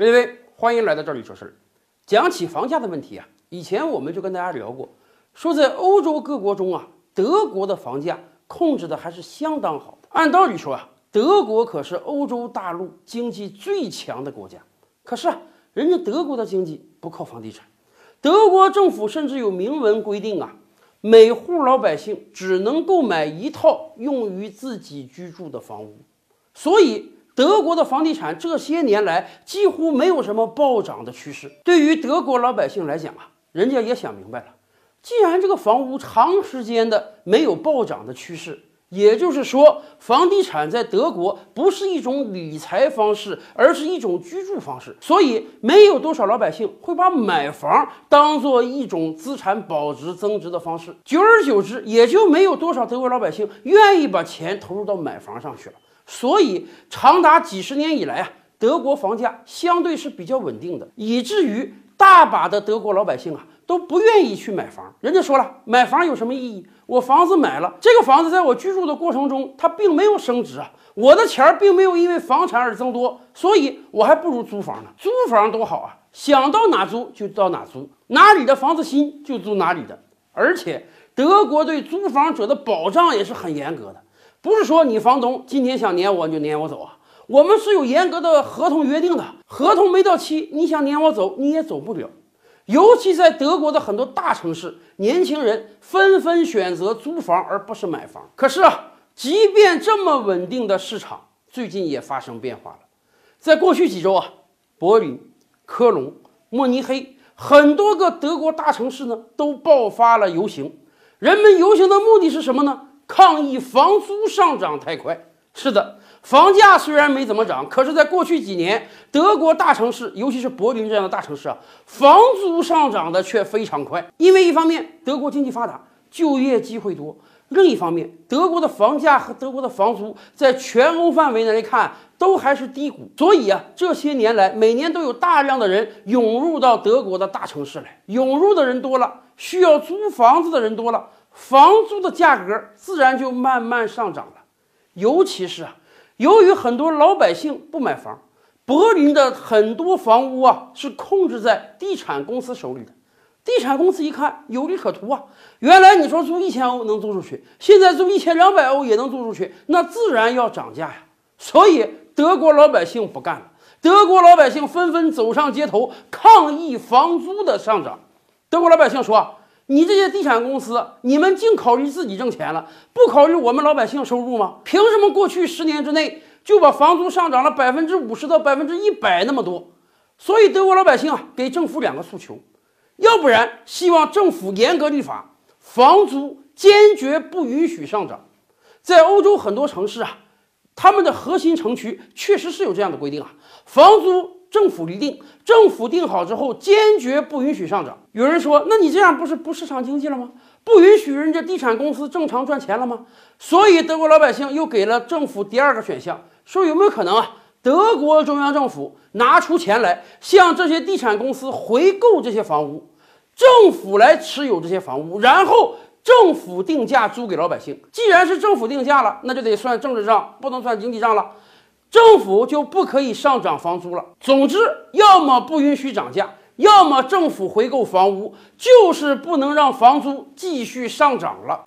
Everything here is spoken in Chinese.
各位，欢迎来到这里说事儿。讲起房价的问题啊，以前我们就跟大家聊过，说在欧洲各国中啊，德国的房价控制的还是相当好的。按道理说啊，德国可是欧洲大陆经济最强的国家，可是啊，人家德国的经济不靠房地产，德国政府甚至有明文规定啊，每户老百姓只能购买一套用于自己居住的房屋，所以。德国的房地产这些年来几乎没有什么暴涨的趋势。对于德国老百姓来讲啊，人家也想明白了，既然这个房屋长时间的没有暴涨的趋势，也就是说，房地产在德国不是一种理财方式，而是一种居住方式。所以，没有多少老百姓会把买房当做一种资产保值增值的方式。久而久之，也就没有多少德国老百姓愿意把钱投入到买房上去了。所以，长达几十年以来啊，德国房价相对是比较稳定的，以至于大把的德国老百姓啊都不愿意去买房。人家说了，买房有什么意义？我房子买了，这个房子在我居住的过程中，它并没有升值啊，我的钱并没有因为房产而增多，所以我还不如租房呢。租房多好啊，想到哪租就到哪租，哪里的房子新就租哪里的。而且，德国对租房者的保障也是很严格的。不是说你房东今天想撵我你就撵我走啊，我们是有严格的合同约定的，合同没到期，你想撵我走你也走不了。尤其在德国的很多大城市，年轻人纷纷选择租房而不是买房。可是啊，即便这么稳定的市场，最近也发生变化了。在过去几周啊，柏林、科隆、慕尼黑很多个德国大城市呢都爆发了游行，人们游行的目的是什么呢？抗议房租上涨太快。是的，房价虽然没怎么涨，可是，在过去几年，德国大城市，尤其是柏林这样的大城市啊，房租上涨的却非常快。因为一方面，德国经济发达，就业机会多；另一方面，德国的房价和德国的房租在全欧范围内来看都还是低谷。所以啊，这些年来，每年都有大量的人涌入到德国的大城市来。涌入的人多了，需要租房子的人多了。房租的价格自然就慢慢上涨了，尤其是啊，由于很多老百姓不买房，柏林的很多房屋啊是控制在地产公司手里的。地产公司一看有利可图啊，原来你说租一千欧能租出去，现在租一千两百欧也能租出去，那自然要涨价呀。所以德国老百姓不干了，德国老百姓纷纷走上街头抗议房租的上涨。德国老百姓说。你这些地产公司，你们净考虑自己挣钱了，不考虑我们老百姓收入吗？凭什么过去十年之内就把房租上涨了百分之五十到百分之一百那么多？所以德国老百姓啊，给政府两个诉求，要不然希望政府严格立法，房租坚决不允许上涨。在欧洲很多城市啊，他们的核心城区确实是有这样的规定啊，房租。政府立定，政府定好之后，坚决不允许上涨。有人说，那你这样不是不市场经济了吗？不允许人家地产公司正常赚钱了吗？所以德国老百姓又给了政府第二个选项，说有没有可能啊？德国中央政府拿出钱来，向这些地产公司回购这些房屋，政府来持有这些房屋，然后政府定价租给老百姓。既然是政府定价了，那就得算政治账，不能算经济账了。政府就不可以上涨房租了。总之，要么不允许涨价，要么政府回购房屋，就是不能让房租继续上涨了。